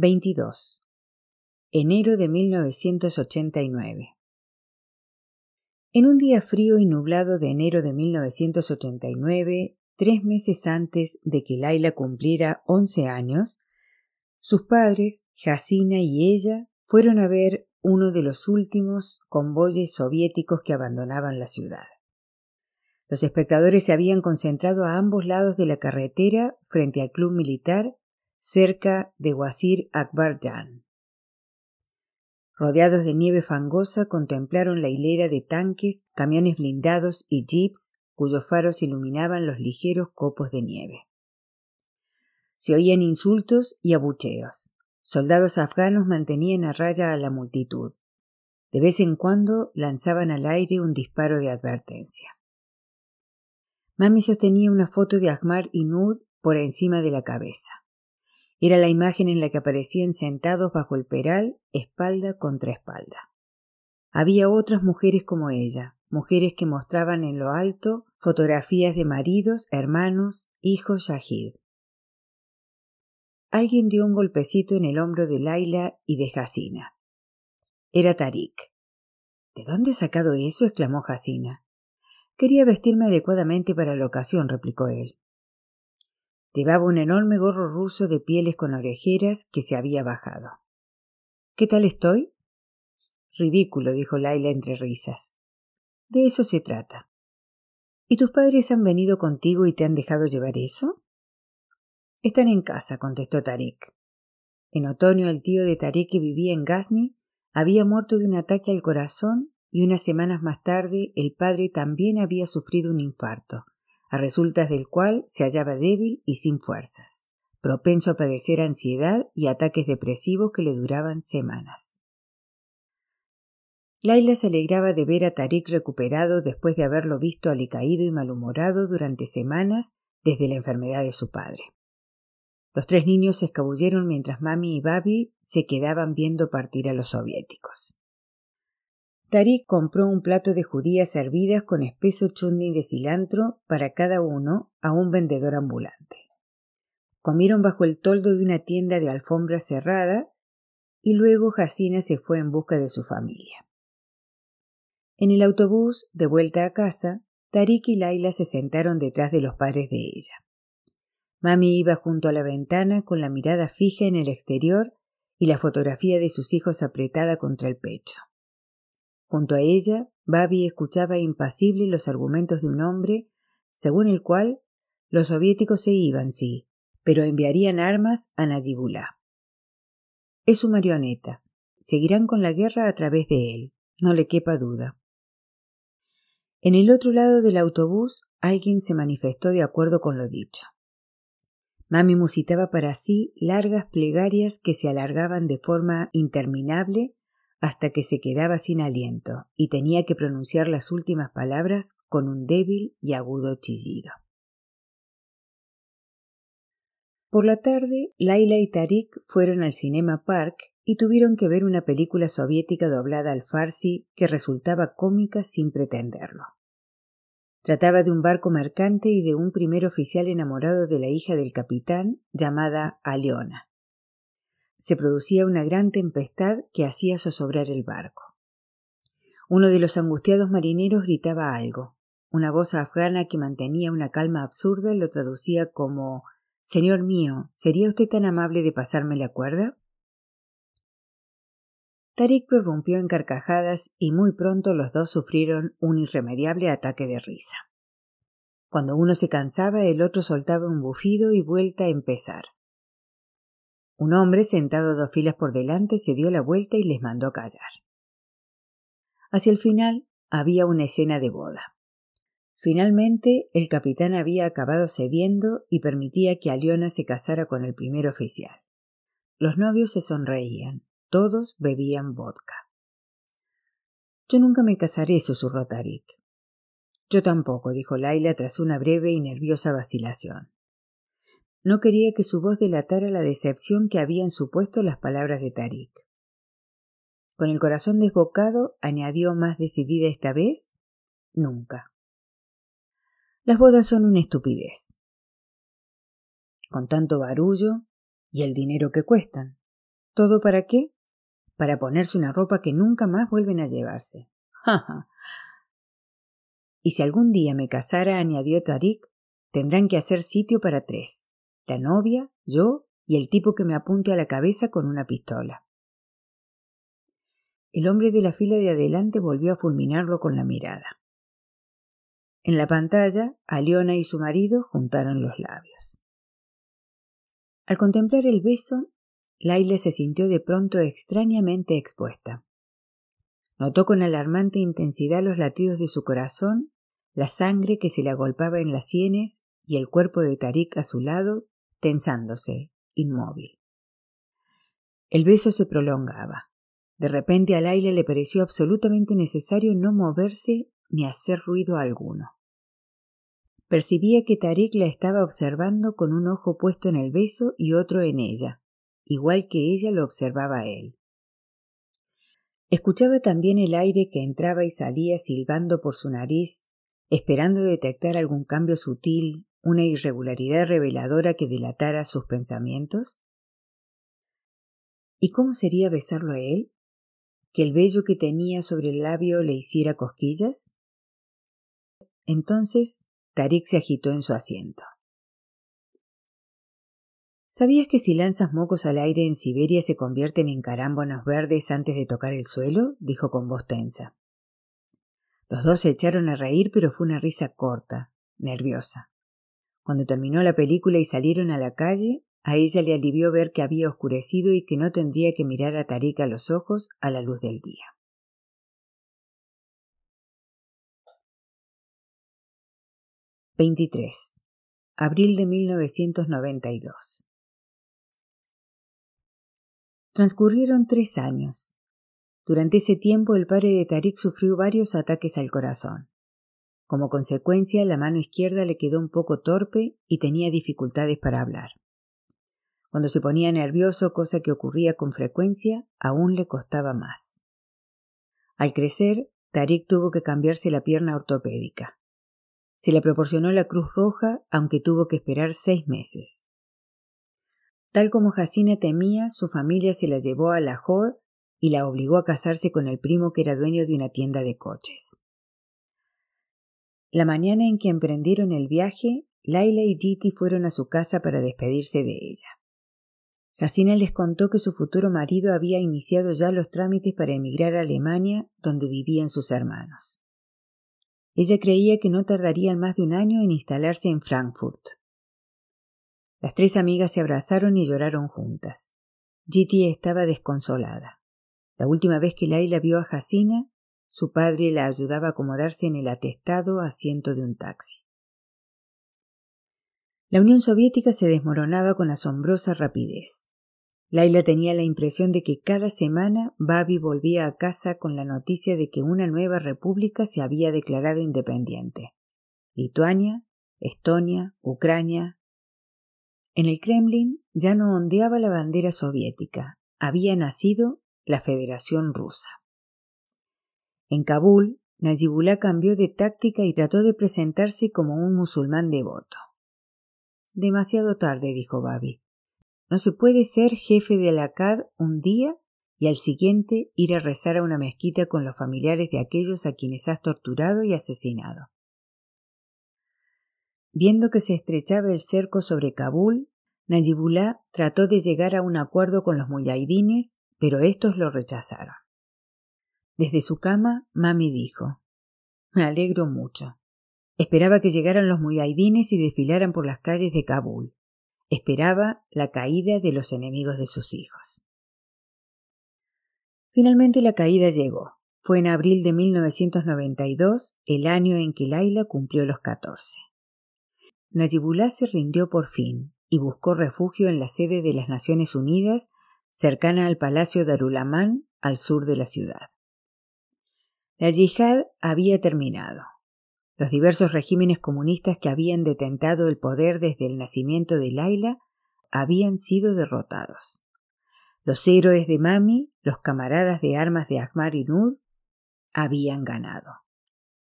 22. Enero de 1989. En un día frío y nublado de enero de 1989, tres meses antes de que Laila cumpliera once años, sus padres, Jacina y ella, fueron a ver uno de los últimos convoyes soviéticos que abandonaban la ciudad. Los espectadores se habían concentrado a ambos lados de la carretera frente al club militar cerca de Wazir Akbar Jan. Rodeados de nieve fangosa, contemplaron la hilera de tanques, camiones blindados y jeeps cuyos faros iluminaban los ligeros copos de nieve. Se oían insultos y abucheos. Soldados afganos mantenían a raya a la multitud. De vez en cuando lanzaban al aire un disparo de advertencia. Mami sostenía una foto de Ahmar y Nud por encima de la cabeza. Era la imagen en la que aparecían sentados bajo el peral, espalda contra espalda. Había otras mujeres como ella, mujeres que mostraban en lo alto fotografías de maridos, hermanos, hijos Shahid. Alguien dio un golpecito en el hombro de Laila y de Jacina. Era Tarik. ¿De dónde has sacado eso? exclamó Jacina. Quería vestirme adecuadamente para la ocasión, replicó él. Llevaba un enorme gorro ruso de pieles con orejeras que se había bajado. ¿Qué tal estoy? Ridículo, dijo Laila entre risas. De eso se trata. ¿Y tus padres han venido contigo y te han dejado llevar eso? Están en casa, contestó Tarek. En otoño el tío de Tarek que vivía en Ghazni había muerto de un ataque al corazón y unas semanas más tarde el padre también había sufrido un infarto a resultas del cual se hallaba débil y sin fuerzas, propenso a padecer ansiedad y ataques depresivos que le duraban semanas. Laila se alegraba de ver a Tarik recuperado después de haberlo visto alicaído y malhumorado durante semanas desde la enfermedad de su padre. Los tres niños se escabulleron mientras Mami y Babi se quedaban viendo partir a los soviéticos. Tarik compró un plato de judías hervidas con espeso chutney de cilantro para cada uno a un vendedor ambulante. Comieron bajo el toldo de una tienda de alfombra cerrada y luego Jacina se fue en busca de su familia. En el autobús, de vuelta a casa, Tarik y Laila se sentaron detrás de los padres de ella. Mami iba junto a la ventana con la mirada fija en el exterior y la fotografía de sus hijos apretada contra el pecho. Junto a ella, Babi escuchaba impasible los argumentos de un hombre, según el cual los soviéticos se iban, sí, pero enviarían armas a Najibullah. Es su marioneta. Seguirán con la guerra a través de él, no le quepa duda. En el otro lado del autobús alguien se manifestó de acuerdo con lo dicho. Mami musitaba para sí largas plegarias que se alargaban de forma interminable hasta que se quedaba sin aliento y tenía que pronunciar las últimas palabras con un débil y agudo chillido. Por la tarde, Laila y Tarik fueron al Cinema Park y tuvieron que ver una película soviética doblada al farsi que resultaba cómica sin pretenderlo. Trataba de un barco mercante y de un primer oficial enamorado de la hija del capitán llamada Aliona se producía una gran tempestad que hacía zozobrar el barco. Uno de los angustiados marineros gritaba algo. Una voz afgana que mantenía una calma absurda lo traducía como Señor mío, ¿sería usted tan amable de pasarme la cuerda? Tarik prorrumpió en carcajadas y muy pronto los dos sufrieron un irremediable ataque de risa. Cuando uno se cansaba, el otro soltaba un bufido y vuelta a empezar. Un hombre sentado dos filas por delante se dio la vuelta y les mandó callar. Hacia el final había una escena de boda. Finalmente, el capitán había acabado cediendo y permitía que Aliona se casara con el primer oficial. Los novios se sonreían, todos bebían vodka. Yo nunca me casaré, susurró Tarik. Yo tampoco, dijo Laila tras una breve y nerviosa vacilación. No quería que su voz delatara la decepción que habían supuesto las palabras de Tarik. Con el corazón desbocado, añadió más decidida esta vez, nunca. Las bodas son una estupidez. Con tanto barullo y el dinero que cuestan. ¿Todo para qué? Para ponerse una ropa que nunca más vuelven a llevarse. Ja, Y si algún día me casara, añadió Tarik, tendrán que hacer sitio para tres. La novia, yo y el tipo que me apunte a la cabeza con una pistola. El hombre de la fila de adelante volvió a fulminarlo con la mirada. En la pantalla, Aliona y su marido juntaron los labios. Al contemplar el beso, Laila se sintió de pronto extrañamente expuesta. Notó con alarmante intensidad los latidos de su corazón, la sangre que se le agolpaba en las sienes y el cuerpo de Tarik a su lado, tensándose, inmóvil. El beso se prolongaba. De repente a Laila le pareció absolutamente necesario no moverse ni hacer ruido alguno. Percibía que Tarik la estaba observando con un ojo puesto en el beso y otro en ella, igual que ella lo observaba a él. Escuchaba también el aire que entraba y salía silbando por su nariz, esperando detectar algún cambio sutil, una irregularidad reveladora que delatara sus pensamientos. ¿Y cómo sería besarlo a él? ¿Que el vello que tenía sobre el labio le hiciera cosquillas? Entonces Tarik se agitó en su asiento. ¿Sabías que si lanzas mocos al aire en Siberia se convierten en carámbanos verdes antes de tocar el suelo? dijo con voz tensa. Los dos se echaron a reír, pero fue una risa corta, nerviosa. Cuando terminó la película y salieron a la calle, a ella le alivió ver que había oscurecido y que no tendría que mirar a Tarik a los ojos a la luz del día. 23. Abril de 1992. Transcurrieron tres años. Durante ese tiempo el padre de Tarik sufrió varios ataques al corazón. Como consecuencia, la mano izquierda le quedó un poco torpe y tenía dificultades para hablar. Cuando se ponía nervioso, cosa que ocurría con frecuencia, aún le costaba más. Al crecer, Tarik tuvo que cambiarse la pierna ortopédica. Se le proporcionó la Cruz Roja, aunque tuvo que esperar seis meses. Tal como Jacina temía, su familia se la llevó a Lahore y la obligó a casarse con el primo que era dueño de una tienda de coches. La mañana en que emprendieron el viaje, Laila y Jiti fueron a su casa para despedirse de ella. Jacina les contó que su futuro marido había iniciado ya los trámites para emigrar a Alemania, donde vivían sus hermanos. Ella creía que no tardarían más de un año en instalarse en Frankfurt. Las tres amigas se abrazaron y lloraron juntas. Giti estaba desconsolada. La última vez que Laila vio a Jacina, su padre la ayudaba a acomodarse en el atestado asiento de un taxi. La Unión Soviética se desmoronaba con asombrosa rapidez. Laila tenía la impresión de que cada semana Babi volvía a casa con la noticia de que una nueva república se había declarado independiente. Lituania, Estonia, Ucrania. En el Kremlin ya no ondeaba la bandera soviética, había nacido la Federación Rusa. En Kabul, Najibullah cambió de táctica y trató de presentarse como un musulmán devoto. Demasiado tarde, dijo Babi. No se puede ser jefe de la CAD un día y al siguiente ir a rezar a una mezquita con los familiares de aquellos a quienes has torturado y asesinado. Viendo que se estrechaba el cerco sobre Kabul, Najibullah trató de llegar a un acuerdo con los muyahidines, pero estos lo rechazaron. Desde su cama, Mami dijo: Me alegro mucho. Esperaba que llegaran los muyahidines y desfilaran por las calles de Kabul. Esperaba la caída de los enemigos de sus hijos. Finalmente la caída llegó. Fue en abril de 1992, el año en que Laila cumplió los catorce. Najibullah se rindió por fin y buscó refugio en la sede de las Naciones Unidas, cercana al Palacio Darulaman, al sur de la ciudad. La yihad había terminado. Los diversos regímenes comunistas que habían detentado el poder desde el nacimiento de Laila habían sido derrotados. Los héroes de Mami, los camaradas de armas de Ahmar y habían ganado.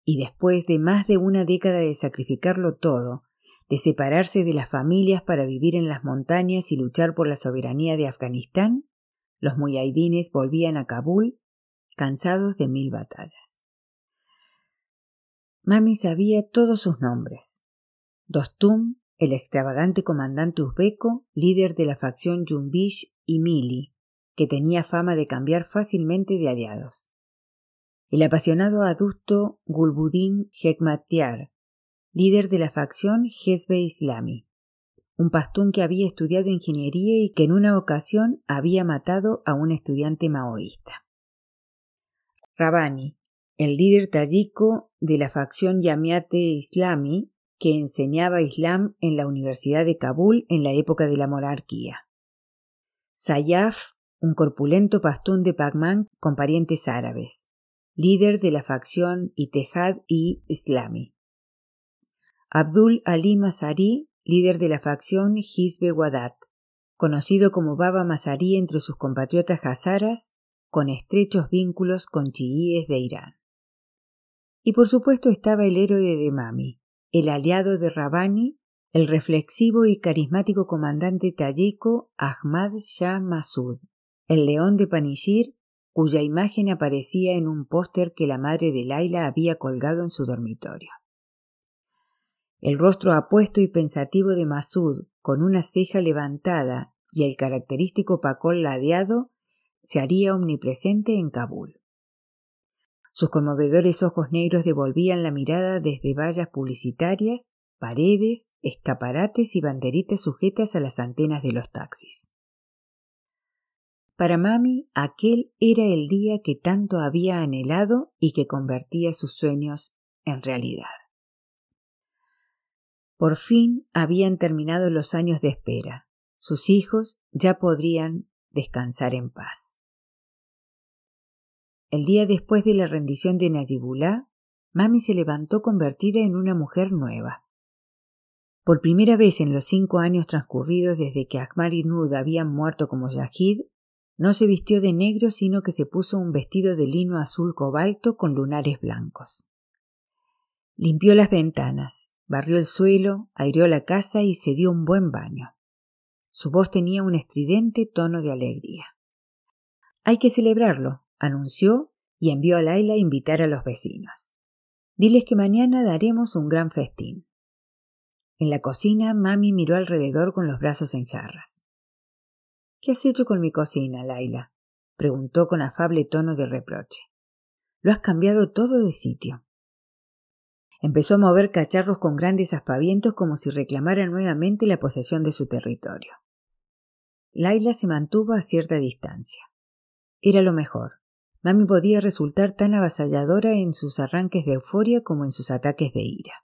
Y después de más de una década de sacrificarlo todo, de separarse de las familias para vivir en las montañas y luchar por la soberanía de Afganistán, los muyaidines volvían a Kabul cansados de mil batallas. Mami sabía todos sus nombres. Dostum, el extravagante comandante uzbeco, líder de la facción Jumbish y Mili, que tenía fama de cambiar fácilmente de aliados. El apasionado adusto Gulbuddin Hekmatyar, líder de la facción Hezbe Islami, un pastún que había estudiado ingeniería y que en una ocasión había matado a un estudiante maoísta. Rabani, el líder tayiko de la facción Yamiate Islami que enseñaba Islam en la Universidad de Kabul en la época de la monarquía. Sayaf, un corpulento pastún de Pagman con parientes árabes, líder de la facción Itehad y Islami. Abdul Ali Masari, líder de la facción Hizbe Wadat, conocido como Baba Masari entre sus compatriotas hazaras, con estrechos vínculos con chiíes de Irán. Y por supuesto estaba el héroe de Mami, el aliado de Rabani, el reflexivo y carismático comandante tayiko Ahmad Shah Masud, el león de Panishir, cuya imagen aparecía en un póster que la madre de Laila había colgado en su dormitorio. El rostro apuesto y pensativo de Masud, con una ceja levantada y el característico pacol ladeado, se haría omnipresente en Kabul. Sus conmovedores ojos negros devolvían la mirada desde vallas publicitarias, paredes, escaparates y banderitas sujetas a las antenas de los taxis. Para Mami, aquel era el día que tanto había anhelado y que convertía sus sueños en realidad. Por fin habían terminado los años de espera. Sus hijos ya podrían descansar en paz. El día después de la rendición de Najibullah, Mami se levantó convertida en una mujer nueva. Por primera vez en los cinco años transcurridos desde que Ahmar y Nud habían muerto como Yahid, no se vistió de negro sino que se puso un vestido de lino azul cobalto con lunares blancos. Limpió las ventanas, barrió el suelo, aireó la casa y se dio un buen baño. Su voz tenía un estridente tono de alegría. Hay que celebrarlo, anunció y envió a Laila a invitar a los vecinos. Diles que mañana daremos un gran festín. En la cocina, mami miró alrededor con los brazos en jarras. ¿Qué has hecho con mi cocina, Laila? preguntó con afable tono de reproche. Lo has cambiado todo de sitio. Empezó a mover cacharros con grandes aspavientos como si reclamara nuevamente la posesión de su territorio. Laila se mantuvo a cierta distancia. Era lo mejor. Mami podía resultar tan avasalladora en sus arranques de euforia como en sus ataques de ira.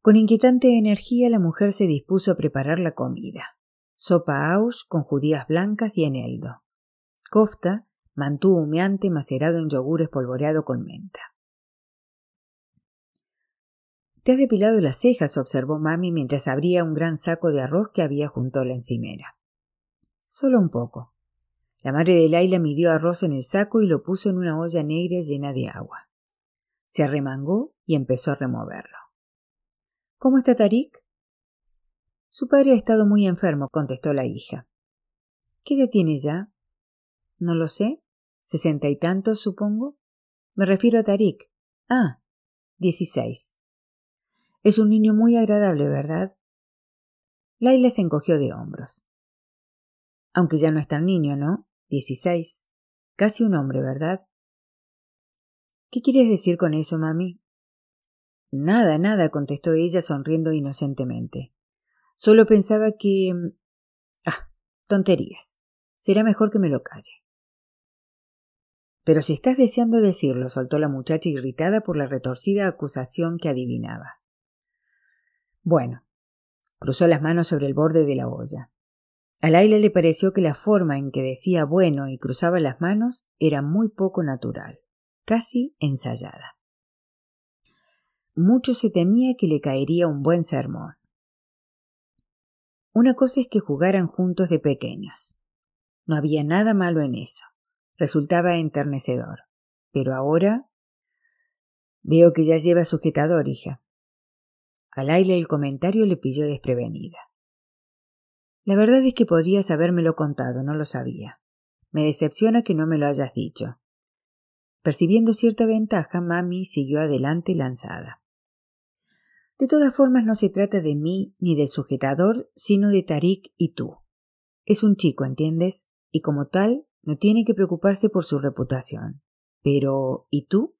Con inquietante energía la mujer se dispuso a preparar la comida. Sopa aush con judías blancas y eneldo. Kofta, mantú humeante macerado en yogur espolvoreado con menta. Te has depilado las cejas, observó mami mientras abría un gran saco de arroz que había junto a la encimera. Solo un poco. La madre de Laila midió arroz en el saco y lo puso en una olla negra llena de agua. Se arremangó y empezó a removerlo. ¿Cómo está Tarik? Su padre ha estado muy enfermo, contestó la hija. ¿Qué edad tiene ya? No lo sé. ¿Sesenta y tantos, supongo? Me refiero a Tarik. Ah, dieciséis. Es un niño muy agradable, ¿verdad? Laila se encogió de hombros. Aunque ya no es tan niño, ¿no? Dieciséis. Casi un hombre, ¿verdad? ¿Qué quieres decir con eso, mami? Nada, nada, contestó ella sonriendo inocentemente. Solo pensaba que. Mm, ah, tonterías. Será mejor que me lo calle. Pero si estás deseando decirlo, soltó la muchacha irritada por la retorcida acusación que adivinaba. Bueno, cruzó las manos sobre el borde de la olla. A Laila le pareció que la forma en que decía bueno y cruzaba las manos era muy poco natural, casi ensayada. Mucho se temía que le caería un buen sermón. Una cosa es que jugaran juntos de pequeños. No había nada malo en eso. Resultaba enternecedor. Pero ahora. Veo que ya lleva sujetador, hija. A Laila el comentario le pilló desprevenida. La verdad es que podrías habérmelo contado, no lo sabía. Me decepciona que no me lo hayas dicho. Percibiendo cierta ventaja, Mami siguió adelante lanzada. De todas formas, no se trata de mí ni del sujetador, sino de Tarik y tú. Es un chico, ¿entiendes? Y como tal, no tiene que preocuparse por su reputación. Pero, ¿y tú?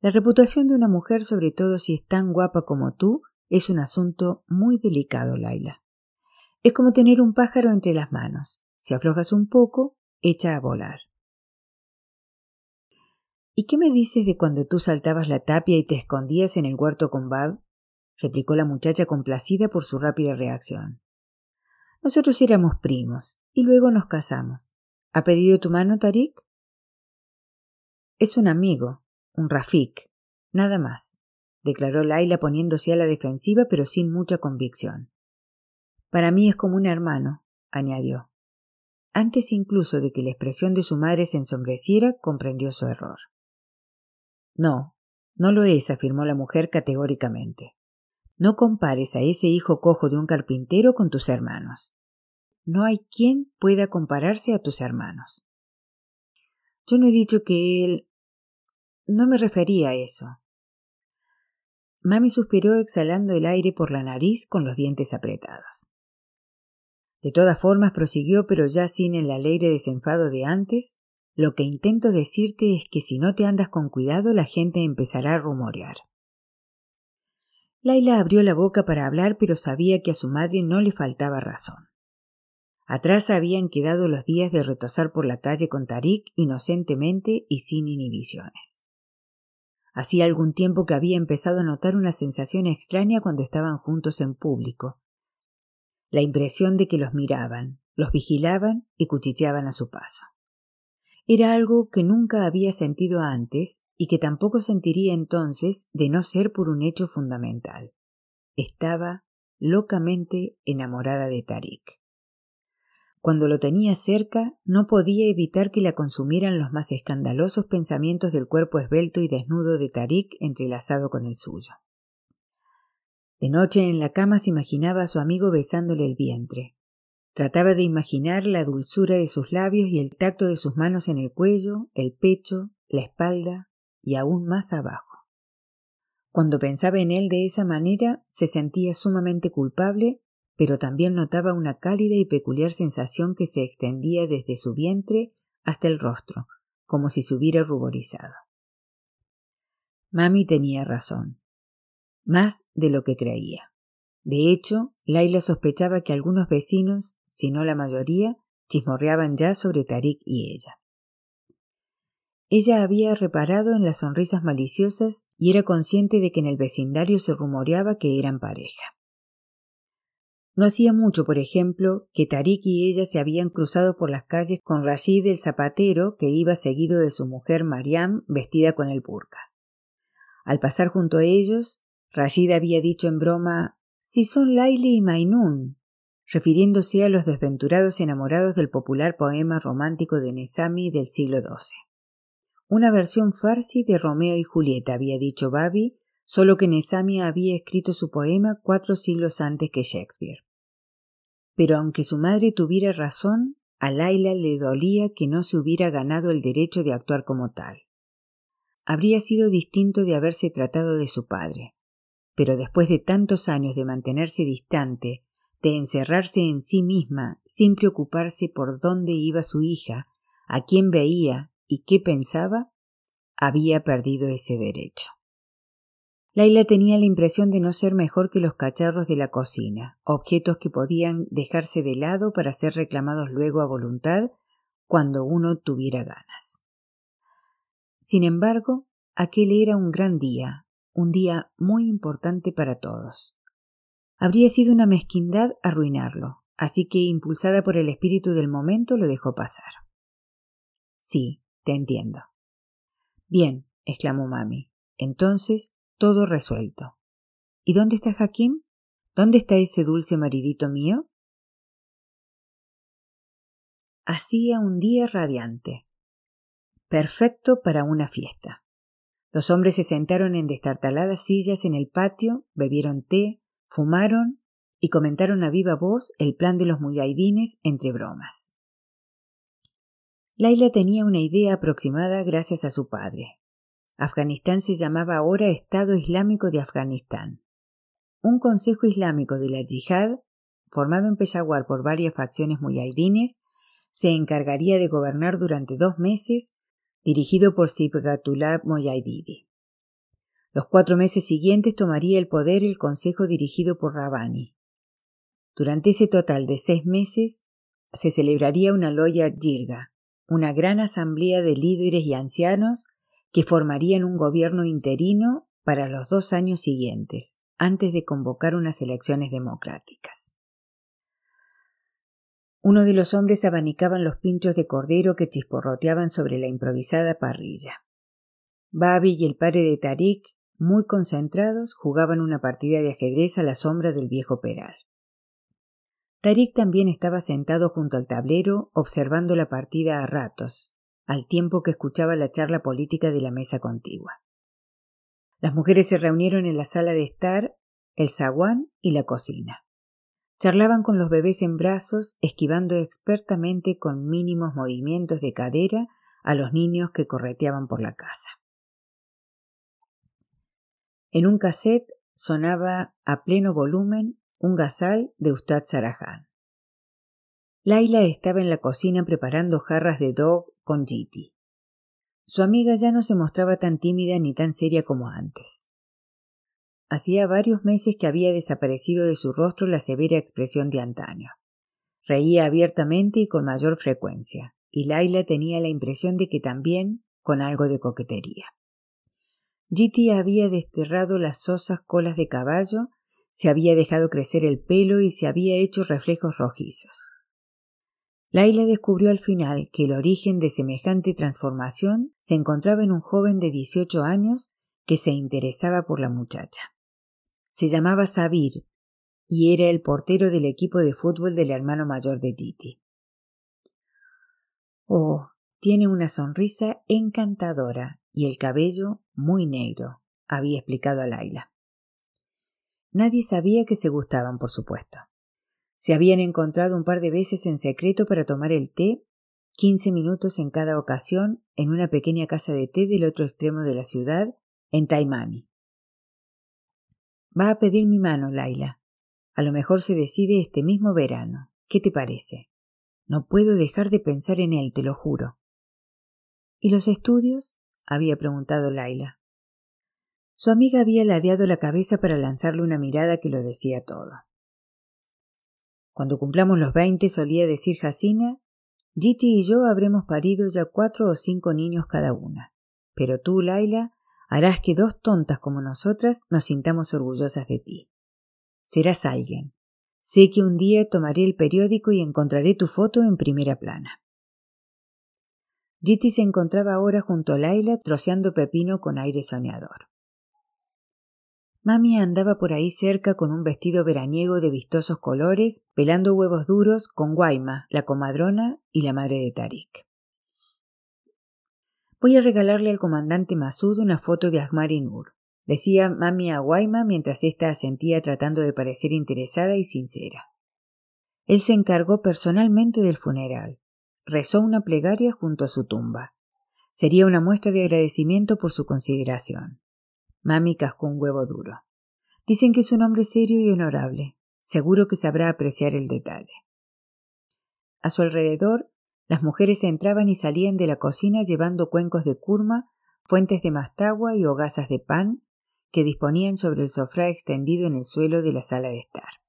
La reputación de una mujer, sobre todo si es tan guapa como tú, es un asunto muy delicado, Laila. Es como tener un pájaro entre las manos. Si aflojas un poco, echa a volar. ¿Y qué me dices de cuando tú saltabas la tapia y te escondías en el huerto con Bab? replicó la muchacha complacida por su rápida reacción. Nosotros éramos primos y luego nos casamos. ¿Ha pedido tu mano, Tarik? Es un amigo, un Rafik, nada más, declaró Laila poniéndose a la defensiva pero sin mucha convicción. Para mí es como un hermano, añadió. Antes incluso de que la expresión de su madre se ensombreciera, comprendió su error. No, no lo es, afirmó la mujer categóricamente. No compares a ese hijo cojo de un carpintero con tus hermanos. No hay quien pueda compararse a tus hermanos. Yo no he dicho que él. No me refería a eso. Mami suspiró exhalando el aire por la nariz con los dientes apretados. De todas formas prosiguió, pero ya sin el alegre desenfado de antes, lo que intento decirte es que si no te andas con cuidado la gente empezará a rumorear. Laila abrió la boca para hablar, pero sabía que a su madre no le faltaba razón. Atrás habían quedado los días de retosar por la calle con Tarik inocentemente y sin inhibiciones. Hacía algún tiempo que había empezado a notar una sensación extraña cuando estaban juntos en público. La impresión de que los miraban, los vigilaban y cuchicheaban a su paso. Era algo que nunca había sentido antes y que tampoco sentiría entonces de no ser por un hecho fundamental. Estaba locamente enamorada de Tarik. Cuando lo tenía cerca, no podía evitar que la consumieran los más escandalosos pensamientos del cuerpo esbelto y desnudo de Tarik entrelazado con el suyo. De noche en la cama se imaginaba a su amigo besándole el vientre, Trataba de imaginar la dulzura de sus labios y el tacto de sus manos en el cuello, el pecho, la espalda y aún más abajo. Cuando pensaba en él de esa manera, se sentía sumamente culpable, pero también notaba una cálida y peculiar sensación que se extendía desde su vientre hasta el rostro, como si se hubiera ruborizado. Mami tenía razón, más de lo que creía. De hecho, Laila sospechaba que algunos vecinos si no la mayoría, chismorreaban ya sobre Tarik y ella. Ella había reparado en las sonrisas maliciosas y era consciente de que en el vecindario se rumoreaba que eran pareja. No hacía mucho, por ejemplo, que Tarik y ella se habían cruzado por las calles con Rashid el zapatero que iba seguido de su mujer Mariam vestida con el burka. Al pasar junto a ellos, Rashid había dicho en broma Si son Laili y Mainún, refiriéndose a los desventurados enamorados del popular poema romántico de Nesami del siglo XII. Una versión farsi de Romeo y Julieta, había dicho Babi, solo que Nesami había escrito su poema cuatro siglos antes que Shakespeare. Pero aunque su madre tuviera razón, a Laila le dolía que no se hubiera ganado el derecho de actuar como tal. Habría sido distinto de haberse tratado de su padre. Pero después de tantos años de mantenerse distante de encerrarse en sí misma sin preocuparse por dónde iba su hija, a quién veía y qué pensaba, había perdido ese derecho. Laila tenía la impresión de no ser mejor que los cacharros de la cocina, objetos que podían dejarse de lado para ser reclamados luego a voluntad cuando uno tuviera ganas. Sin embargo, aquel era un gran día, un día muy importante para todos. Habría sido una mezquindad arruinarlo, así que, impulsada por el espíritu del momento, lo dejó pasar. Sí, te entiendo. Bien, exclamó Mami. Entonces, todo resuelto. ¿Y dónde está Hakim? ¿Dónde está ese dulce maridito mío? Hacía un día radiante. Perfecto para una fiesta. Los hombres se sentaron en destartaladas sillas en el patio, bebieron té, fumaron y comentaron a viva voz el plan de los muyahidines entre bromas. Laila tenía una idea aproximada gracias a su padre. Afganistán se llamaba ahora Estado Islámico de Afganistán. Un Consejo Islámico de la Yihad, formado en Peshawar por varias facciones muyahidines, se encargaría de gobernar durante dos meses, dirigido por Sibghatullah Mujahididi. Los cuatro meses siguientes tomaría el poder el Consejo dirigido por Rabani. Durante ese total de seis meses se celebraría una loya jirga, una gran asamblea de líderes y ancianos que formarían un gobierno interino para los dos años siguientes, antes de convocar unas elecciones democráticas. Uno de los hombres abanicaban los pinchos de cordero que chisporroteaban sobre la improvisada parrilla. Babi y el padre de Tarik, muy concentrados, jugaban una partida de ajedrez a la sombra del viejo peral. Tarik también estaba sentado junto al tablero observando la partida a ratos, al tiempo que escuchaba la charla política de la mesa contigua. Las mujeres se reunieron en la sala de estar, el zaguán y la cocina. Charlaban con los bebés en brazos, esquivando expertamente con mínimos movimientos de cadera a los niños que correteaban por la casa. En un cassette sonaba a pleno volumen un gazal de Ustad Sarajan. Laila estaba en la cocina preparando jarras de dog con Giti. Su amiga ya no se mostraba tan tímida ni tan seria como antes. Hacía varios meses que había desaparecido de su rostro la severa expresión de antaño. Reía abiertamente y con mayor frecuencia, y Laila tenía la impresión de que también con algo de coquetería. Giti había desterrado las sosas colas de caballo se había dejado crecer el pelo y se había hecho reflejos rojizos. Laila descubrió al final que el origen de semejante transformación se encontraba en un joven de 18 años que se interesaba por la muchacha. Se llamaba Sabir y era el portero del equipo de fútbol del hermano mayor de Titi. Oh, tiene una sonrisa encantadora y el cabello muy negro, había explicado a Laila. Nadie sabía que se gustaban, por supuesto. Se habían encontrado un par de veces en secreto para tomar el té, quince minutos en cada ocasión, en una pequeña casa de té del otro extremo de la ciudad, en Taimani. Va a pedir mi mano, Laila. A lo mejor se decide este mismo verano. ¿Qué te parece? No puedo dejar de pensar en él, te lo juro. ¿Y los estudios? había preguntado Laila. Su amiga había ladeado la cabeza para lanzarle una mirada que lo decía todo. Cuando cumplamos los veinte, solía decir Jacina, Giti y yo habremos parido ya cuatro o cinco niños cada una. Pero tú, Laila, harás que dos tontas como nosotras nos sintamos orgullosas de ti. Serás alguien. Sé que un día tomaré el periódico y encontraré tu foto en primera plana. Giti se encontraba ahora junto a Laila troceando pepino con aire soñador. Mami andaba por ahí cerca con un vestido veraniego de vistosos colores, pelando huevos duros con Guaima, la comadrona y la madre de Tarik. Voy a regalarle al comandante Masud una foto de Ahmar y decía mami a Guaima mientras ésta asentía tratando de parecer interesada y sincera. Él se encargó personalmente del funeral. Rezó una plegaria junto a su tumba. Sería una muestra de agradecimiento por su consideración. Mami cascó un huevo duro. Dicen que es un hombre serio y honorable. Seguro que sabrá apreciar el detalle. A su alrededor, las mujeres entraban y salían de la cocina llevando cuencos de curma, fuentes de mastagua y hogazas de pan que disponían sobre el sofá extendido en el suelo de la sala de estar.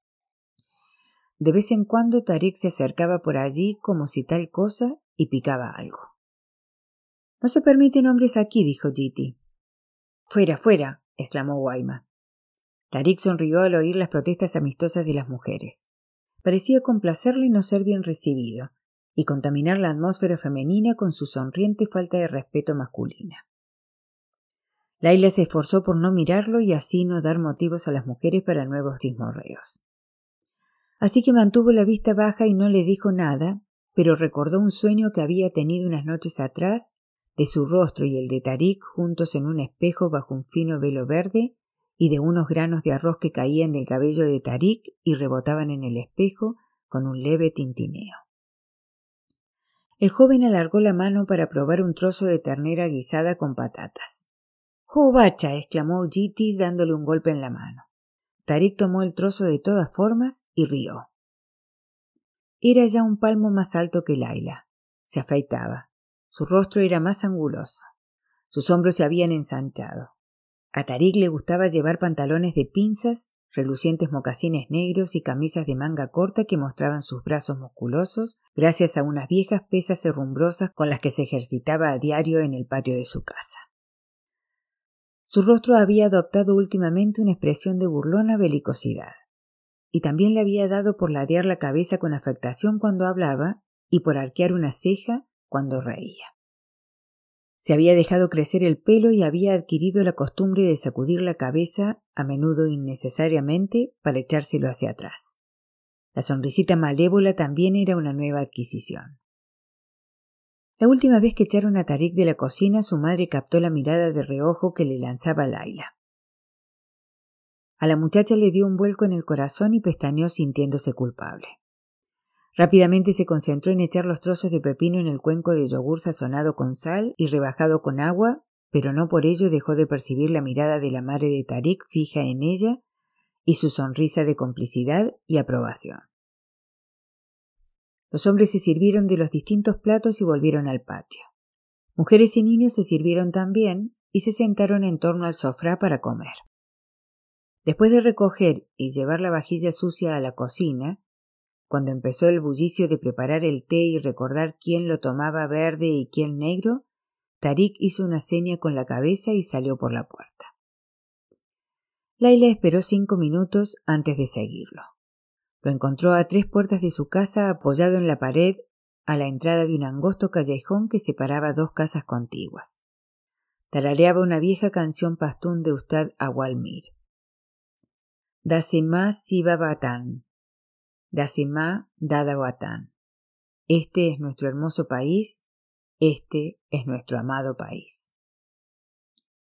De vez en cuando Tarek se acercaba por allí como si tal cosa y picaba algo. No se permiten hombres aquí, dijo Giti. Fuera, fuera, exclamó Guayma. Tarik sonrió al oír las protestas amistosas de las mujeres. Parecía complacerle no ser bien recibido y contaminar la atmósfera femenina con su sonriente falta de respeto masculina. Laila se esforzó por no mirarlo y así no dar motivos a las mujeres para nuevos chismorreos. Así que mantuvo la vista baja y no le dijo nada, pero recordó un sueño que había tenido unas noches atrás de su rostro y el de Tarik juntos en un espejo bajo un fino velo verde y de unos granos de arroz que caían del cabello de Tarik y rebotaban en el espejo con un leve tintineo. El joven alargó la mano para probar un trozo de ternera guisada con patatas. ¡Oh, bacha! exclamó Gitis dándole un golpe en la mano. Tarik tomó el trozo de todas formas y rió. Era ya un palmo más alto que Laila. Se afeitaba. Su rostro era más anguloso. Sus hombros se habían ensanchado. A Tarik le gustaba llevar pantalones de pinzas, relucientes mocasines negros y camisas de manga corta que mostraban sus brazos musculosos gracias a unas viejas pesas herrumbrosas con las que se ejercitaba a diario en el patio de su casa. Su rostro había adoptado últimamente una expresión de burlona belicosidad, y también le había dado por ladear la cabeza con afectación cuando hablaba y por arquear una ceja cuando reía. Se había dejado crecer el pelo y había adquirido la costumbre de sacudir la cabeza, a menudo innecesariamente, para echárselo hacia atrás. La sonrisita malévola también era una nueva adquisición. La última vez que echaron a Tarik de la cocina, su madre captó la mirada de reojo que le lanzaba Laila. A la muchacha le dio un vuelco en el corazón y pestañeó sintiéndose culpable. Rápidamente se concentró en echar los trozos de pepino en el cuenco de yogur sazonado con sal y rebajado con agua, pero no por ello dejó de percibir la mirada de la madre de Tarik fija en ella y su sonrisa de complicidad y aprobación. Los hombres se sirvieron de los distintos platos y volvieron al patio. Mujeres y niños se sirvieron también y se sentaron en torno al sofá para comer. Después de recoger y llevar la vajilla sucia a la cocina, cuando empezó el bullicio de preparar el té y recordar quién lo tomaba verde y quién negro, Tarik hizo una seña con la cabeza y salió por la puerta. Laila esperó cinco minutos antes de seguirlo. Lo encontró a tres puertas de su casa apoyado en la pared a la entrada de un angosto callejón que separaba dos casas contiguas. Tarareaba una vieja canción pastún de Ustad Awalmir. Dasima Sibabatan, Dasima Dadawatán. Este es nuestro hermoso país, este es nuestro amado país.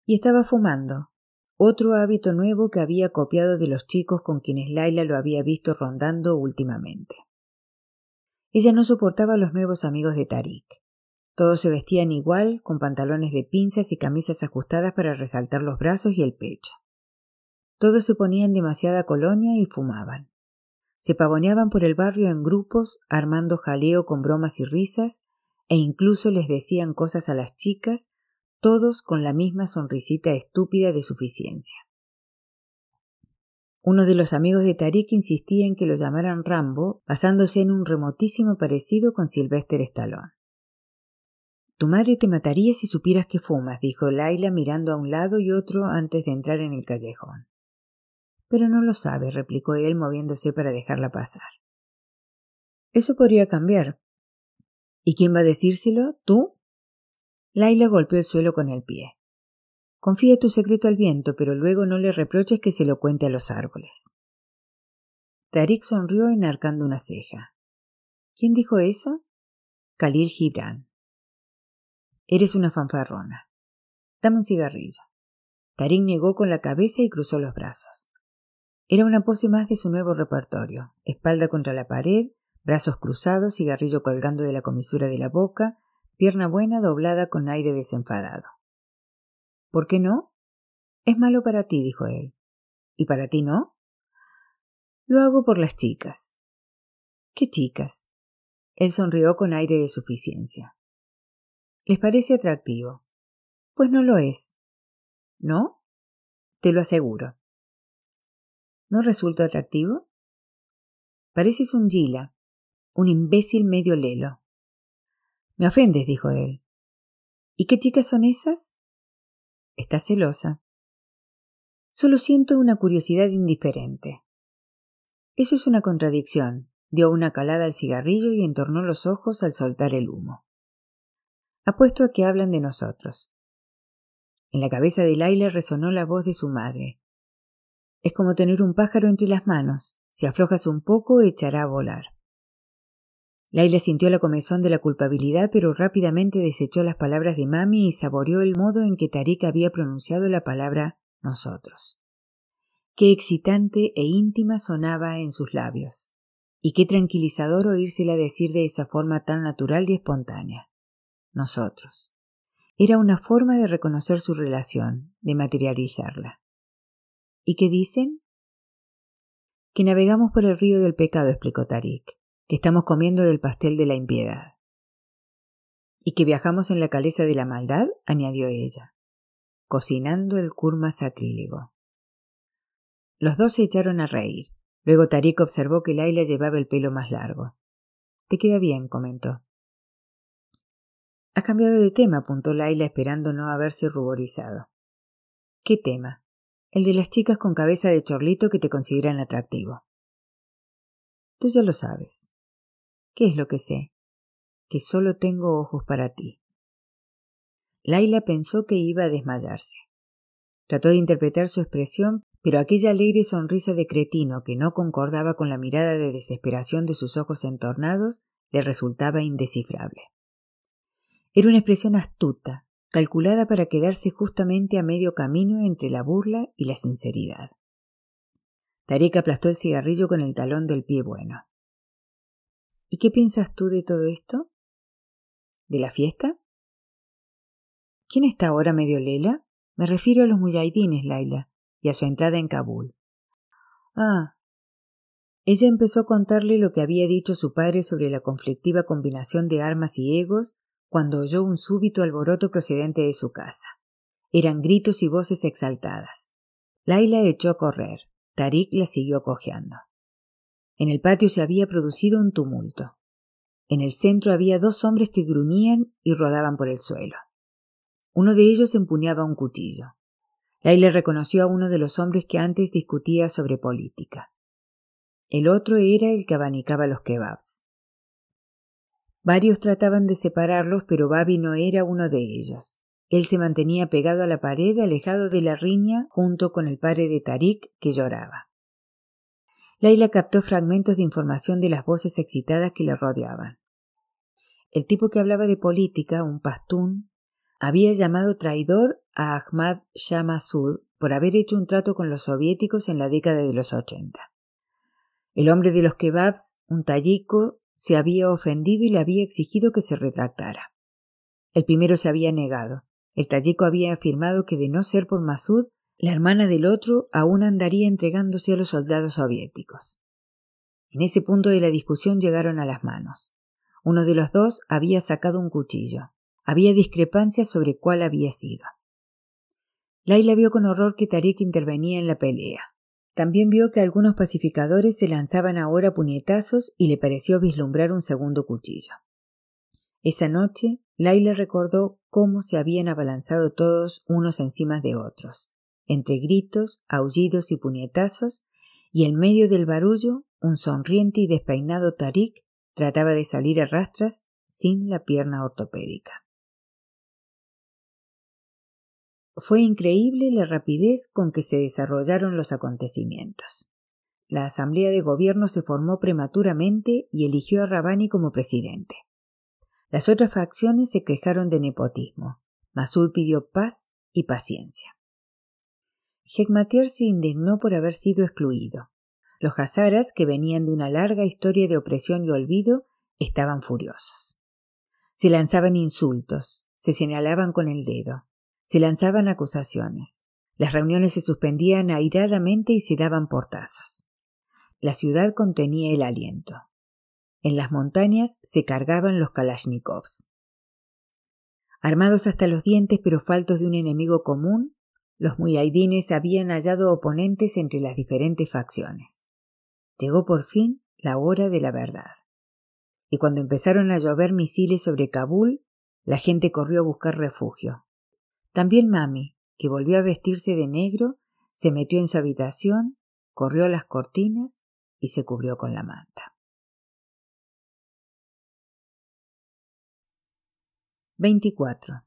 Y estaba fumando, otro hábito nuevo que había copiado de los chicos con quienes Laila lo había visto rondando últimamente. Ella no soportaba a los nuevos amigos de Tarik. Todos se vestían igual, con pantalones de pinzas y camisas ajustadas para resaltar los brazos y el pecho. Todos se ponían demasiada colonia y fumaban. Se pavoneaban por el barrio en grupos, armando jaleo con bromas y risas, e incluso les decían cosas a las chicas, todos con la misma sonrisita estúpida de suficiencia. Uno de los amigos de Tarik insistía en que lo llamaran Rambo, basándose en un remotísimo parecido con Sylvester Stallone. Tu madre te mataría si supieras que fumas, dijo Laila mirando a un lado y otro antes de entrar en el callejón. Pero no lo sabe, replicó él moviéndose para dejarla pasar. Eso podría cambiar. ¿Y quién va a decírselo? ¿Tú? Laila golpeó el suelo con el pie. Confía tu secreto al viento, pero luego no le reproches que se lo cuente a los árboles. Tarik sonrió enarcando una ceja. ¿Quién dijo eso? Khalil Gibran. Eres una fanfarrona. Dame un cigarrillo. Tarik negó con la cabeza y cruzó los brazos. Era una pose más de su nuevo repertorio, espalda contra la pared, brazos cruzados, cigarrillo colgando de la comisura de la boca, pierna buena doblada con aire desenfadado. ¿Por qué no? Es malo para ti, dijo él. ¿Y para ti no? Lo hago por las chicas. ¿Qué chicas? Él sonrió con aire de suficiencia. ¿Les parece atractivo? Pues no lo es. ¿No? Te lo aseguro. ¿No resulta atractivo? Pareces un gila, un imbécil medio lelo. Me ofendes, dijo él. ¿Y qué chicas son esas? Estás celosa. Solo siento una curiosidad indiferente. Eso es una contradicción. Dio una calada al cigarrillo y entornó los ojos al soltar el humo. Apuesto a que hablan de nosotros. En la cabeza de Laila resonó la voz de su madre. Es como tener un pájaro entre las manos. Si aflojas un poco, echará a volar. Laila sintió la comezón de la culpabilidad, pero rápidamente desechó las palabras de mami y saboreó el modo en que Tarik había pronunciado la palabra nosotros. Qué excitante e íntima sonaba en sus labios, y qué tranquilizador oírsela decir de esa forma tan natural y espontánea. Nosotros. Era una forma de reconocer su relación, de materializarla. ¿Y qué dicen? Que navegamos por el río del pecado, explicó Tarik, que estamos comiendo del pastel de la impiedad. Y que viajamos en la caleza de la maldad, añadió ella, cocinando el curma sacrílego. Los dos se echaron a reír. Luego Tarik observó que Laila llevaba el pelo más largo. Te queda bien, comentó. Has cambiado de tema, apuntó Laila esperando no haberse ruborizado. ¿Qué tema? El de las chicas con cabeza de chorlito que te consideran atractivo. Tú ya lo sabes. ¿Qué es lo que sé? Que solo tengo ojos para ti. Laila pensó que iba a desmayarse. Trató de interpretar su expresión, pero aquella alegre sonrisa de cretino que no concordaba con la mirada de desesperación de sus ojos entornados le resultaba indescifrable. Era una expresión astuta, calculada para quedarse justamente a medio camino entre la burla y la sinceridad. Tarek aplastó el cigarrillo con el talón del pie bueno. ¿Y qué piensas tú de todo esto? ¿De la fiesta? ¿Quién está ahora medio lela? Me refiero a los muyahidines, Laila y a su entrada en Kabul. Ah. Ella empezó a contarle lo que había dicho su padre sobre la conflictiva combinación de armas y egos cuando oyó un súbito alboroto procedente de su casa. Eran gritos y voces exaltadas. Laila echó a correr. Tarik la siguió cojeando. En el patio se había producido un tumulto. En el centro había dos hombres que gruñían y rodaban por el suelo. Uno de ellos empuñaba un cuchillo. Laila reconoció a uno de los hombres que antes discutía sobre política. El otro era el que abanicaba los kebabs. Varios trataban de separarlos, pero Babi no era uno de ellos. Él se mantenía pegado a la pared, alejado de la riña, junto con el padre de Tarik, que lloraba. Laila captó fragmentos de información de las voces excitadas que le rodeaban. El tipo que hablaba de política, un pastún, había llamado traidor a Ahmad Shah Massoud por haber hecho un trato con los soviéticos en la década de los ochenta. El hombre de los kebabs, un tallico, se había ofendido y le había exigido que se retractara. El primero se había negado. El tallico había afirmado que de no ser por Masud, la hermana del otro aún andaría entregándose a los soldados soviéticos. En ese punto de la discusión llegaron a las manos. Uno de los dos había sacado un cuchillo. Había discrepancias sobre cuál había sido. Laila vio con horror que Tarik intervenía en la pelea. También vio que algunos pacificadores se lanzaban ahora puñetazos y le pareció vislumbrar un segundo cuchillo. Esa noche, Laila recordó cómo se habían abalanzado todos unos encima de otros, entre gritos, aullidos y puñetazos, y en medio del barullo, un sonriente y despeinado Tarik trataba de salir a rastras sin la pierna ortopédica. Fue increíble la rapidez con que se desarrollaron los acontecimientos. La Asamblea de Gobierno se formó prematuramente y eligió a Rabani como presidente. Las otras facciones se quejaron de nepotismo. Masud pidió paz y paciencia. Hekmatyar se indignó por haber sido excluido. Los hazaras, que venían de una larga historia de opresión y olvido, estaban furiosos. Se lanzaban insultos, se señalaban con el dedo, se lanzaban acusaciones. Las reuniones se suspendían airadamente y se daban portazos. La ciudad contenía el aliento. En las montañas se cargaban los kalashnikovs. Armados hasta los dientes pero faltos de un enemigo común, los muyaidines habían hallado oponentes entre las diferentes facciones. Llegó por fin la hora de la verdad. Y cuando empezaron a llover misiles sobre Kabul, la gente corrió a buscar refugio. También mami, que volvió a vestirse de negro, se metió en su habitación, corrió las cortinas y se cubrió con la manta. 24.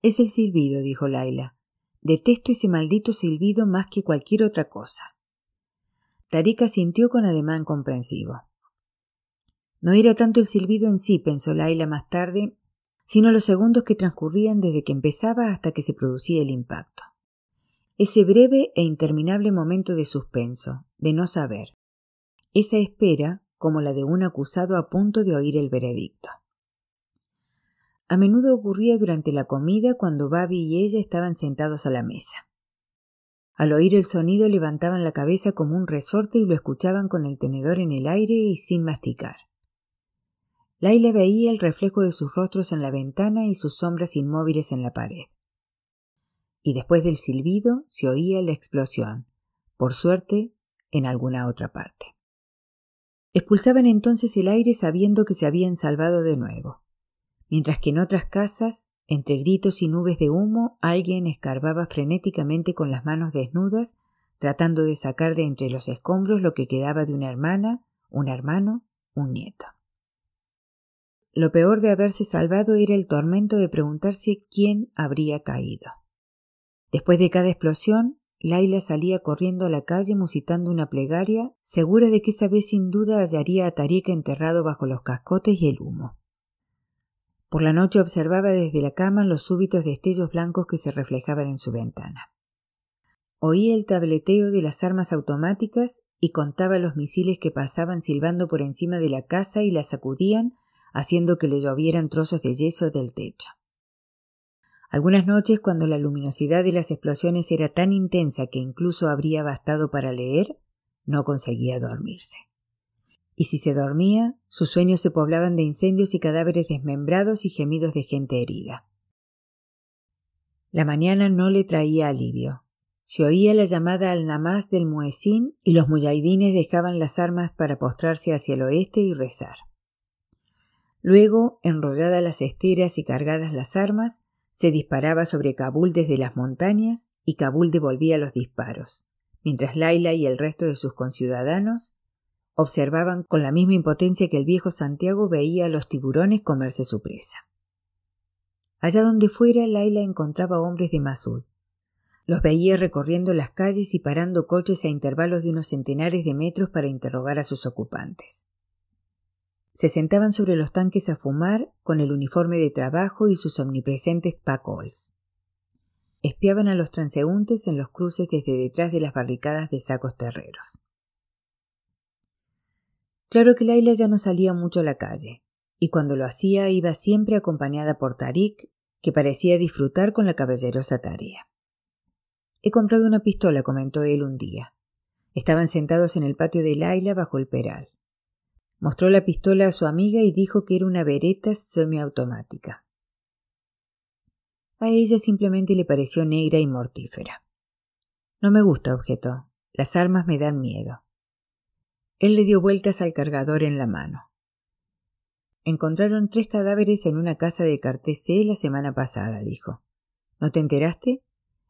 Es el silbido, dijo Laila. Detesto ese maldito silbido más que cualquier otra cosa. Tarika sintió con ademán comprensivo. No era tanto el silbido en sí, pensó Laila más tarde, sino los segundos que transcurrían desde que empezaba hasta que se producía el impacto. ese breve e interminable momento de suspenso, de no saber, esa espera como la de un acusado a punto de oír el veredicto. A menudo ocurría durante la comida cuando Babi y ella estaban sentados a la mesa. Al oír el sonido levantaban la cabeza como un resorte y lo escuchaban con el tenedor en el aire y sin masticar. Laila veía el reflejo de sus rostros en la ventana y sus sombras inmóviles en la pared. Y después del silbido se oía la explosión, por suerte, en alguna otra parte. Expulsaban entonces el aire sabiendo que se habían salvado de nuevo, mientras que en otras casas, entre gritos y nubes de humo, alguien escarbaba frenéticamente con las manos desnudas, tratando de sacar de entre los escombros lo que quedaba de una hermana, un hermano, un nieto. Lo peor de haberse salvado era el tormento de preguntarse quién habría caído. Después de cada explosión, Laila salía corriendo a la calle musitando una plegaria, segura de que esa vez sin duda hallaría a Tariq enterrado bajo los cascotes y el humo. Por la noche observaba desde la cama los súbitos destellos blancos que se reflejaban en su ventana. Oía el tableteo de las armas automáticas y contaba los misiles que pasaban silbando por encima de la casa y la sacudían haciendo que le llovieran trozos de yeso del techo. Algunas noches, cuando la luminosidad de las explosiones era tan intensa que incluso habría bastado para leer, no conseguía dormirse. Y si se dormía, sus sueños se poblaban de incendios y cadáveres desmembrados y gemidos de gente herida. La mañana no le traía alivio. Se oía la llamada al namaz del muezín y los muyahidines dejaban las armas para postrarse hacia el oeste y rezar. Luego, enrolladas las esteras y cargadas las armas, se disparaba sobre Kabul desde las montañas y Kabul devolvía los disparos, mientras Laila y el resto de sus conciudadanos observaban con la misma impotencia que el viejo Santiago veía a los tiburones comerse su presa. Allá donde fuera, Laila encontraba hombres de Masud. Los veía recorriendo las calles y parando coches a intervalos de unos centenares de metros para interrogar a sus ocupantes se sentaban sobre los tanques a fumar con el uniforme de trabajo y sus omnipresentes pacols. Espiaban a los transeúntes en los cruces desde detrás de las barricadas de sacos terreros. Claro que Laila ya no salía mucho a la calle, y cuando lo hacía iba siempre acompañada por Tarik, que parecía disfrutar con la caballerosa tarea. He comprado una pistola, comentó él un día. Estaban sentados en el patio de Laila bajo el peral. Mostró la pistola a su amiga y dijo que era una vereta semiautomática. A ella simplemente le pareció negra y mortífera. No me gusta, objetó. Las armas me dan miedo. Él le dio vueltas al cargador en la mano. Encontraron tres cadáveres en una casa de Cartesé la semana pasada, dijo. ¿No te enteraste?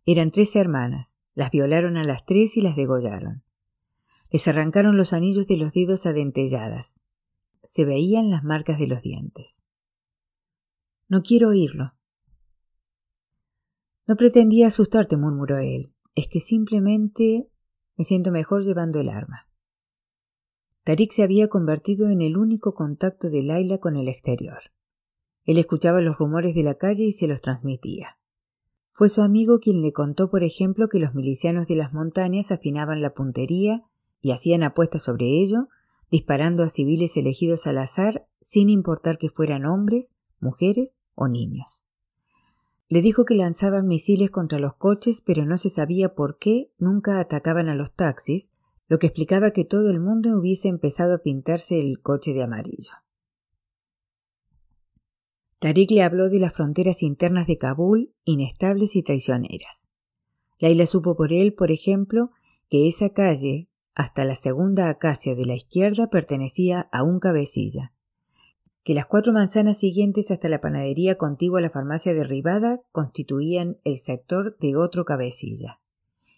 Eran tres hermanas. Las violaron a las tres y las degollaron. Les arrancaron los anillos de los dedos adentelladas. Se veían las marcas de los dientes. No quiero oírlo. No pretendía asustarte, murmuró él. Es que simplemente me siento mejor llevando el arma. Tarik se había convertido en el único contacto de Laila con el exterior. Él escuchaba los rumores de la calle y se los transmitía. Fue su amigo quien le contó, por ejemplo, que los milicianos de las montañas afinaban la puntería y hacían apuestas sobre ello, disparando a civiles elegidos al azar sin importar que fueran hombres, mujeres o niños. Le dijo que lanzaban misiles contra los coches, pero no se sabía por qué nunca atacaban a los taxis, lo que explicaba que todo el mundo hubiese empezado a pintarse el coche de amarillo. Tariq le habló de las fronteras internas de Kabul, inestables y traicioneras. Laila supo por él, por ejemplo, que esa calle, hasta la segunda acacia de la izquierda pertenecía a un cabecilla, que las cuatro manzanas siguientes hasta la panadería contigua a la farmacia derribada constituían el sector de otro cabecilla,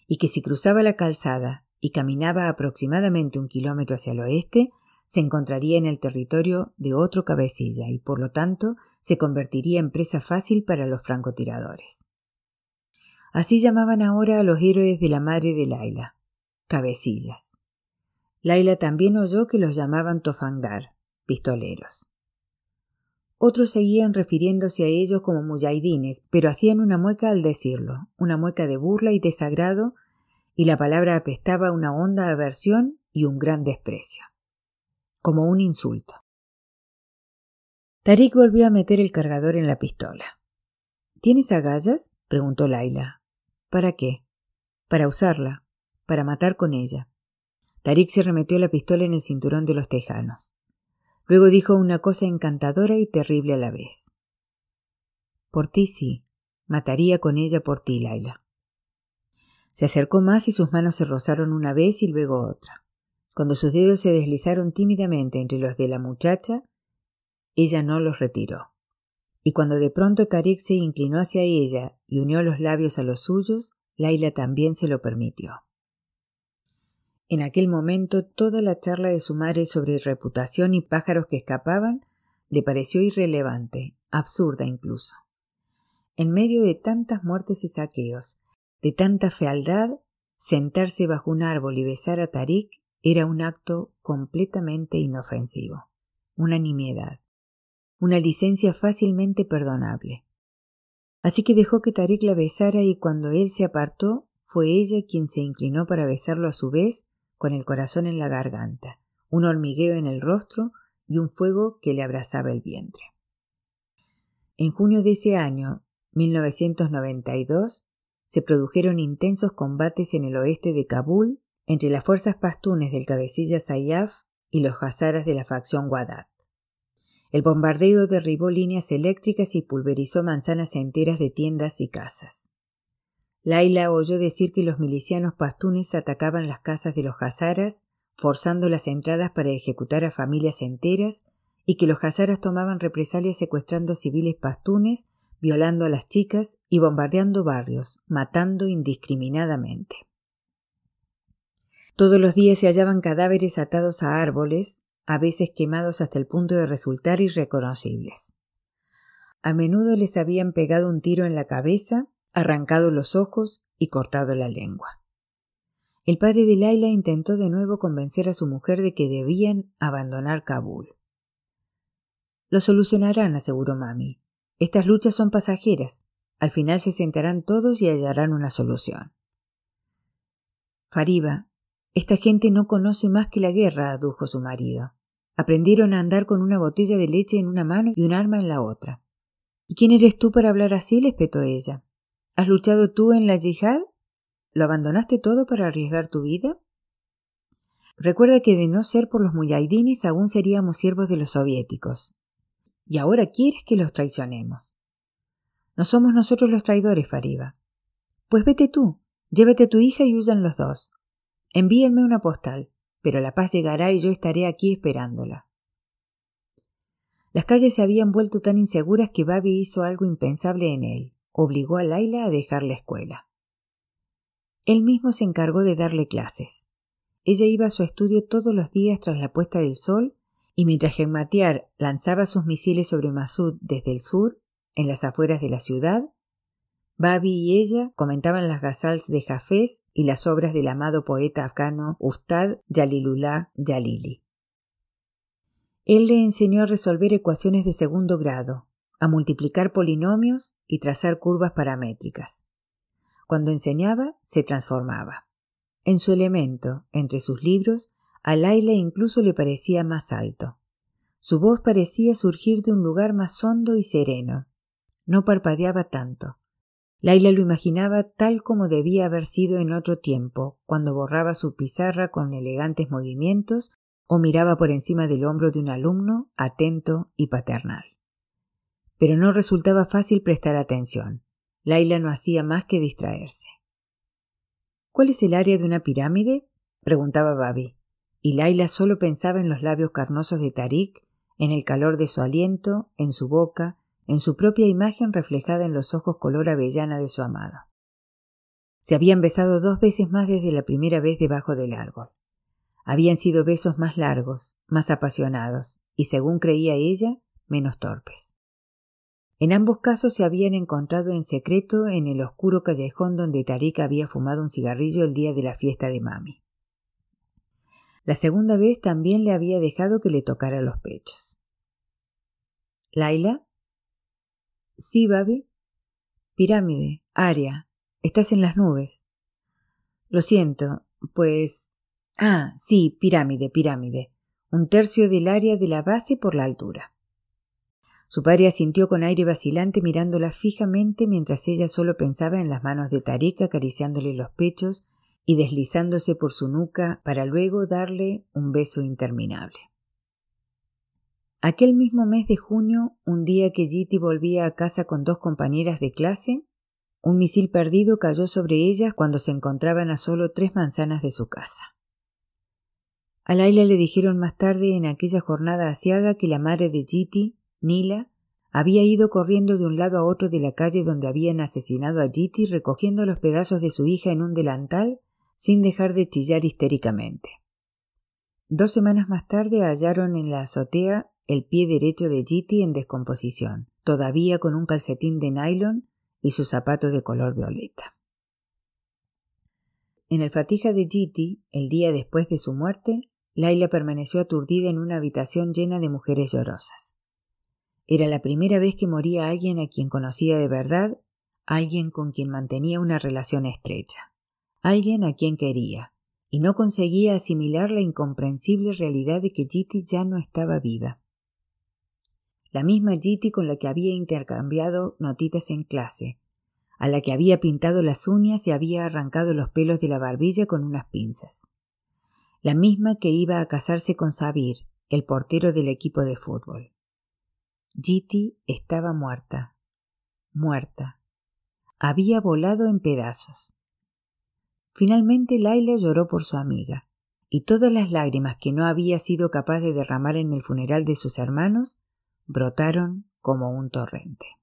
y que si cruzaba la calzada y caminaba aproximadamente un kilómetro hacia el oeste, se encontraría en el territorio de otro cabecilla y por lo tanto se convertiría en presa fácil para los francotiradores. Así llamaban ahora a los héroes de la madre de Laila, cabecillas. Laila también oyó que los llamaban tofandar, pistoleros. Otros seguían refiriéndose a ellos como muyahidines, pero hacían una mueca al decirlo, una mueca de burla y desagrado, y la palabra apestaba una honda aversión y un gran desprecio, como un insulto. Tarik volvió a meter el cargador en la pistola. ¿Tienes agallas? preguntó Laila. ¿Para qué? Para usarla, para matar con ella. Tarik se remetió la pistola en el cinturón de los tejanos. Luego dijo una cosa encantadora y terrible a la vez. Por ti sí, mataría con ella por ti, Laila. Se acercó más y sus manos se rozaron una vez y luego otra. Cuando sus dedos se deslizaron tímidamente entre los de la muchacha, ella no los retiró. Y cuando de pronto Tarik se inclinó hacia ella y unió los labios a los suyos, Laila también se lo permitió. En aquel momento toda la charla de su madre sobre reputación y pájaros que escapaban le pareció irrelevante, absurda incluso. En medio de tantas muertes y saqueos, de tanta fealdad, sentarse bajo un árbol y besar a Tarik era un acto completamente inofensivo, una nimiedad, una licencia fácilmente perdonable. Así que dejó que Tarik la besara y cuando él se apartó, fue ella quien se inclinó para besarlo a su vez con el corazón en la garganta, un hormigueo en el rostro y un fuego que le abrazaba el vientre. En junio de ese año, 1992, se produjeron intensos combates en el oeste de Kabul entre las fuerzas pastunes del cabecilla Sayyaf y los hazaras de la facción Wadat. El bombardeo derribó líneas eléctricas y pulverizó manzanas enteras de tiendas y casas. Laila oyó decir que los milicianos pastunes atacaban las casas de los hazaras, forzando las entradas para ejecutar a familias enteras, y que los hazaras tomaban represalias secuestrando civiles pastunes, violando a las chicas y bombardeando barrios, matando indiscriminadamente. Todos los días se hallaban cadáveres atados a árboles, a veces quemados hasta el punto de resultar irreconocibles. A menudo les habían pegado un tiro en la cabeza arrancado los ojos y cortado la lengua. El padre de Laila intentó de nuevo convencer a su mujer de que debían abandonar Kabul. Lo solucionarán, aseguró Mami. Estas luchas son pasajeras. Al final se sentarán todos y hallarán una solución. Fariba, esta gente no conoce más que la guerra, adujo su marido. Aprendieron a andar con una botella de leche en una mano y un arma en la otra. ¿Y quién eres tú para hablar así? le espetó ella. ¿Has luchado tú en la yihad? ¿Lo abandonaste todo para arriesgar tu vida? Recuerda que de no ser por los muyahidines aún seríamos siervos de los soviéticos. Y ahora quieres que los traicionemos. No somos nosotros los traidores, Fariba. Pues vete tú, llévate a tu hija y huyan los dos. Envíenme una postal, pero la paz llegará y yo estaré aquí esperándola. Las calles se habían vuelto tan inseguras que Babi hizo algo impensable en él obligó a Laila a dejar la escuela. Él mismo se encargó de darle clases. Ella iba a su estudio todos los días tras la puesta del sol y mientras Gematiar lanzaba sus misiles sobre Masud desde el sur, en las afueras de la ciudad, Babi y ella comentaban las gazals de Jafés y las obras del amado poeta afgano Ustad Jalilullah Jalili. Él le enseñó a resolver ecuaciones de segundo grado, a multiplicar polinomios y trazar curvas paramétricas. Cuando enseñaba, se transformaba. En su elemento, entre sus libros, a Laila incluso le parecía más alto. Su voz parecía surgir de un lugar más hondo y sereno. No parpadeaba tanto. Laila lo imaginaba tal como debía haber sido en otro tiempo, cuando borraba su pizarra con elegantes movimientos o miraba por encima del hombro de un alumno atento y paternal pero no resultaba fácil prestar atención. Laila no hacía más que distraerse. ¿Cuál es el área de una pirámide? preguntaba Babi, y Laila solo pensaba en los labios carnosos de Tarik, en el calor de su aliento, en su boca, en su propia imagen reflejada en los ojos color avellana de su amado. Se habían besado dos veces más desde la primera vez debajo del árbol. Habían sido besos más largos, más apasionados, y según creía ella, menos torpes. En ambos casos se habían encontrado en secreto en el oscuro callejón donde Tarik había fumado un cigarrillo el día de la fiesta de Mami. La segunda vez también le había dejado que le tocara los pechos. ¿Laila? Sí, Babi. Pirámide, Aria, estás en las nubes. Lo siento, pues. Ah, sí, pirámide, pirámide. Un tercio del área de la base por la altura. Su padre asintió con aire vacilante mirándola fijamente mientras ella solo pensaba en las manos de Tarek acariciándole los pechos y deslizándose por su nuca para luego darle un beso interminable. Aquel mismo mes de junio, un día que Giti volvía a casa con dos compañeras de clase, un misil perdido cayó sobre ellas cuando se encontraban a solo tres manzanas de su casa. A Laila le dijeron más tarde en aquella jornada asiaga que la madre de Giti Nila había ido corriendo de un lado a otro de la calle donde habían asesinado a Giti recogiendo los pedazos de su hija en un delantal sin dejar de chillar histéricamente. Dos semanas más tarde hallaron en la azotea el pie derecho de Giti en descomposición, todavía con un calcetín de nylon y su zapato de color violeta. En el fatija de Giti, el día después de su muerte, Laila permaneció aturdida en una habitación llena de mujeres llorosas. Era la primera vez que moría alguien a quien conocía de verdad, alguien con quien mantenía una relación estrecha, alguien a quien quería, y no conseguía asimilar la incomprensible realidad de que Giti ya no estaba viva. La misma Giti con la que había intercambiado notitas en clase, a la que había pintado las uñas y había arrancado los pelos de la barbilla con unas pinzas. La misma que iba a casarse con Sabir, el portero del equipo de fútbol. Giti estaba muerta, muerta. Había volado en pedazos. Finalmente Laila lloró por su amiga, y todas las lágrimas que no había sido capaz de derramar en el funeral de sus hermanos brotaron como un torrente.